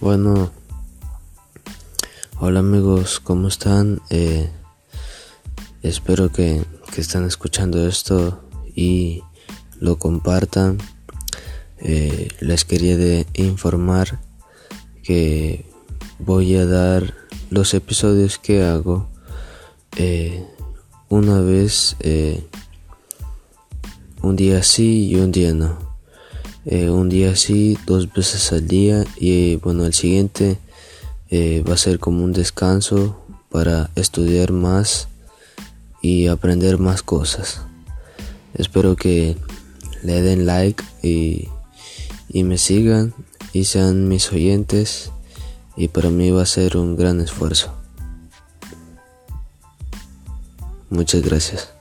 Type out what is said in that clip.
Bueno, hola amigos, ¿cómo están? Eh, espero que, que están escuchando esto y lo compartan. Eh, les quería informar que voy a dar los episodios que hago eh, una vez, un día sí y un día no. Eh, un día así, dos veces al día y bueno, el siguiente eh, va a ser como un descanso para estudiar más y aprender más cosas. Espero que le den like y, y me sigan y sean mis oyentes y para mí va a ser un gran esfuerzo. Muchas gracias.